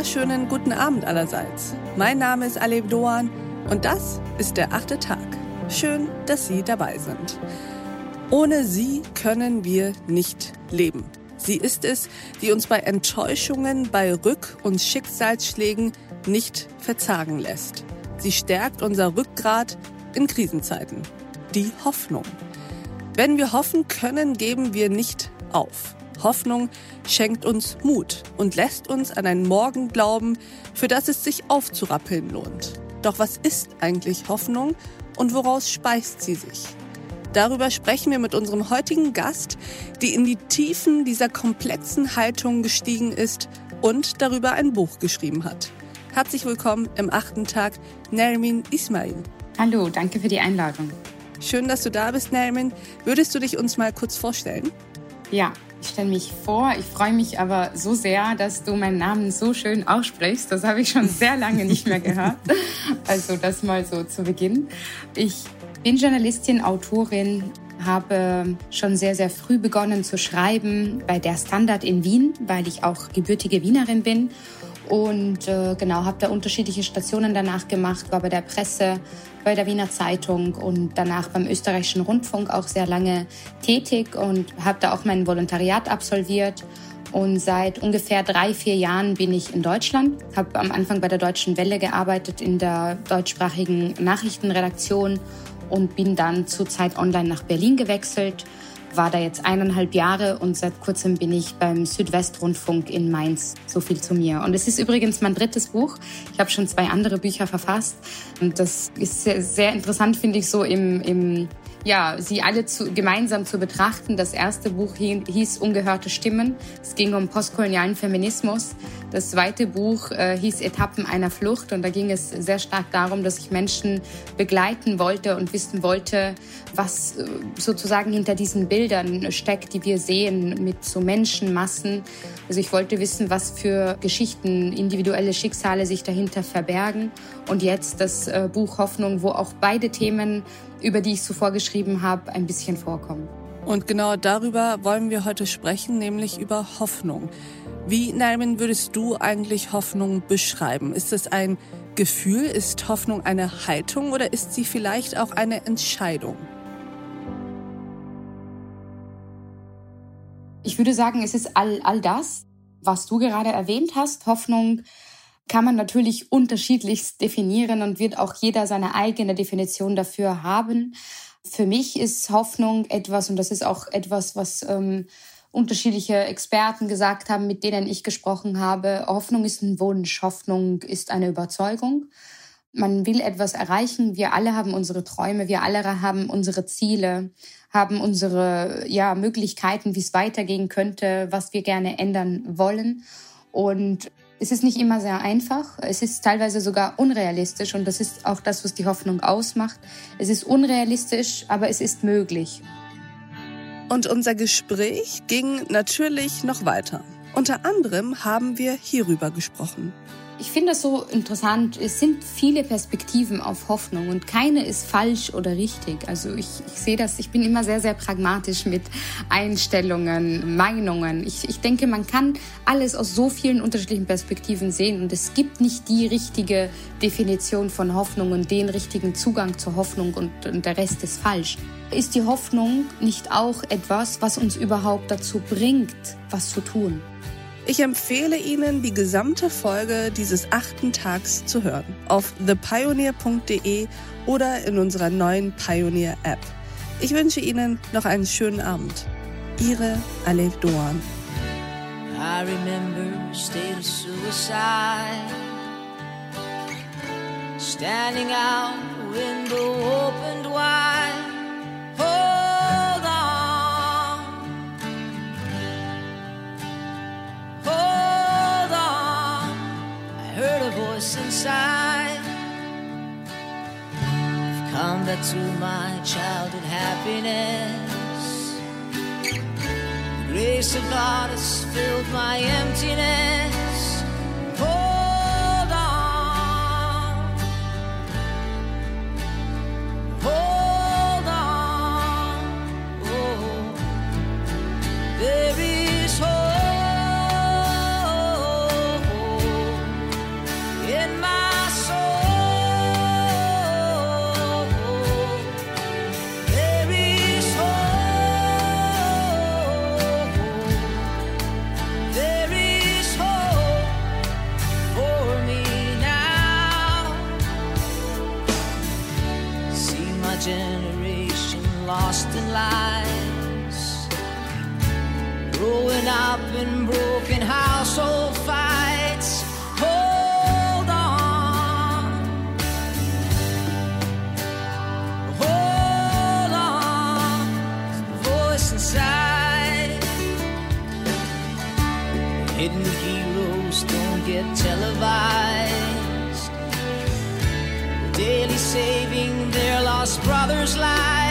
wunderschönen guten Abend allerseits. Mein Name ist Aleb Doan und das ist der achte Tag. Schön, dass Sie dabei sind. Ohne sie können wir nicht leben. Sie ist es, die uns bei Enttäuschungen, bei Rück- und Schicksalsschlägen nicht verzagen lässt. Sie stärkt unser Rückgrat in Krisenzeiten. Die Hoffnung. Wenn wir hoffen können, geben wir nicht auf. Hoffnung schenkt uns Mut und lässt uns an einen Morgen glauben, für das es sich aufzurappeln lohnt. Doch was ist eigentlich Hoffnung und woraus speist sie sich? Darüber sprechen wir mit unserem heutigen Gast, die in die Tiefen dieser komplexen Haltung gestiegen ist und darüber ein Buch geschrieben hat. Herzlich willkommen im achten Tag, Nermin Ismail. Hallo, danke für die Einladung. Schön, dass du da bist, Nermin. Würdest du dich uns mal kurz vorstellen? Ja, ich stelle mich vor. Ich freue mich aber so sehr, dass du meinen Namen so schön aussprichst. Das habe ich schon sehr lange nicht mehr gehört. Also das mal so zu Beginn. Ich bin Journalistin, Autorin, habe schon sehr, sehr früh begonnen zu schreiben bei der Standard in Wien, weil ich auch gebürtige Wienerin bin. Und äh, genau, habe da unterschiedliche Stationen danach gemacht, war bei der Presse, bei der Wiener Zeitung und danach beim österreichischen Rundfunk auch sehr lange tätig und habe da auch mein Volontariat absolviert. Und seit ungefähr drei, vier Jahren bin ich in Deutschland, habe am Anfang bei der Deutschen Welle gearbeitet in der deutschsprachigen Nachrichtenredaktion und bin dann zu Zeit Online nach Berlin gewechselt, war da jetzt eineinhalb Jahre und seit kurzem bin ich beim Südwestrundfunk in Mainz. So viel zu mir. Und es ist übrigens mein drittes Buch. Ich habe schon zwei andere Bücher verfasst und das ist sehr, sehr interessant, finde ich, so im, im ja, sie alle zu, gemeinsam zu betrachten. Das erste Buch hieß Ungehörte Stimmen. Es ging um postkolonialen Feminismus. Das zweite Buch äh, hieß Etappen einer Flucht und da ging es sehr stark darum, dass ich Menschen begleiten wollte und wissen wollte, was äh, sozusagen hinter diesen Bildern steckt, die wir sehen mit so Menschenmassen. Also ich wollte wissen, was für Geschichten, individuelle Schicksale sich dahinter verbergen. Und jetzt das äh, Buch Hoffnung, wo auch beide Themen über die ich zuvor geschrieben habe, ein bisschen vorkommen. Und genau darüber wollen wir heute sprechen, nämlich über Hoffnung. Wie, Nermin, würdest du eigentlich Hoffnung beschreiben? Ist es ein Gefühl? Ist Hoffnung eine Haltung oder ist sie vielleicht auch eine Entscheidung? Ich würde sagen, es ist all, all das, was du gerade erwähnt hast. Hoffnung kann man natürlich unterschiedlich definieren und wird auch jeder seine eigene Definition dafür haben. Für mich ist Hoffnung etwas, und das ist auch etwas, was ähm, unterschiedliche Experten gesagt haben, mit denen ich gesprochen habe. Hoffnung ist ein Wunsch, Hoffnung ist eine Überzeugung. Man will etwas erreichen. Wir alle haben unsere Träume, wir alle haben unsere Ziele, haben unsere ja, Möglichkeiten, wie es weitergehen könnte, was wir gerne ändern wollen. Und es ist nicht immer sehr einfach. Es ist teilweise sogar unrealistisch und das ist auch das, was die Hoffnung ausmacht. Es ist unrealistisch, aber es ist möglich. Und unser Gespräch ging natürlich noch weiter. Unter anderem haben wir hierüber gesprochen. Ich finde das so interessant. Es sind viele Perspektiven auf Hoffnung und keine ist falsch oder richtig. Also ich, ich sehe das, ich bin immer sehr, sehr pragmatisch mit Einstellungen, Meinungen. Ich, ich denke, man kann alles aus so vielen unterschiedlichen Perspektiven sehen und es gibt nicht die richtige Definition von Hoffnung und den richtigen Zugang zur Hoffnung und, und der Rest ist falsch. Ist die Hoffnung nicht auch etwas, was uns überhaupt dazu bringt, was zu tun? Ich empfehle Ihnen, die gesamte Folge dieses achten Tags zu hören. Auf thepioneer.de oder in unserer neuen Pioneer App. Ich wünsche Ihnen noch einen schönen Abend. Ihre Alef Doan. I remember state of suicide. Standing out, window opened wide. Voice inside. I've come back to my childhood happiness. The grace of God has filled my emptiness. up in broken household fights. Hold on. Hold on. There's voice inside. Hidden heroes don't get televised. Daily saving their lost brothers' life.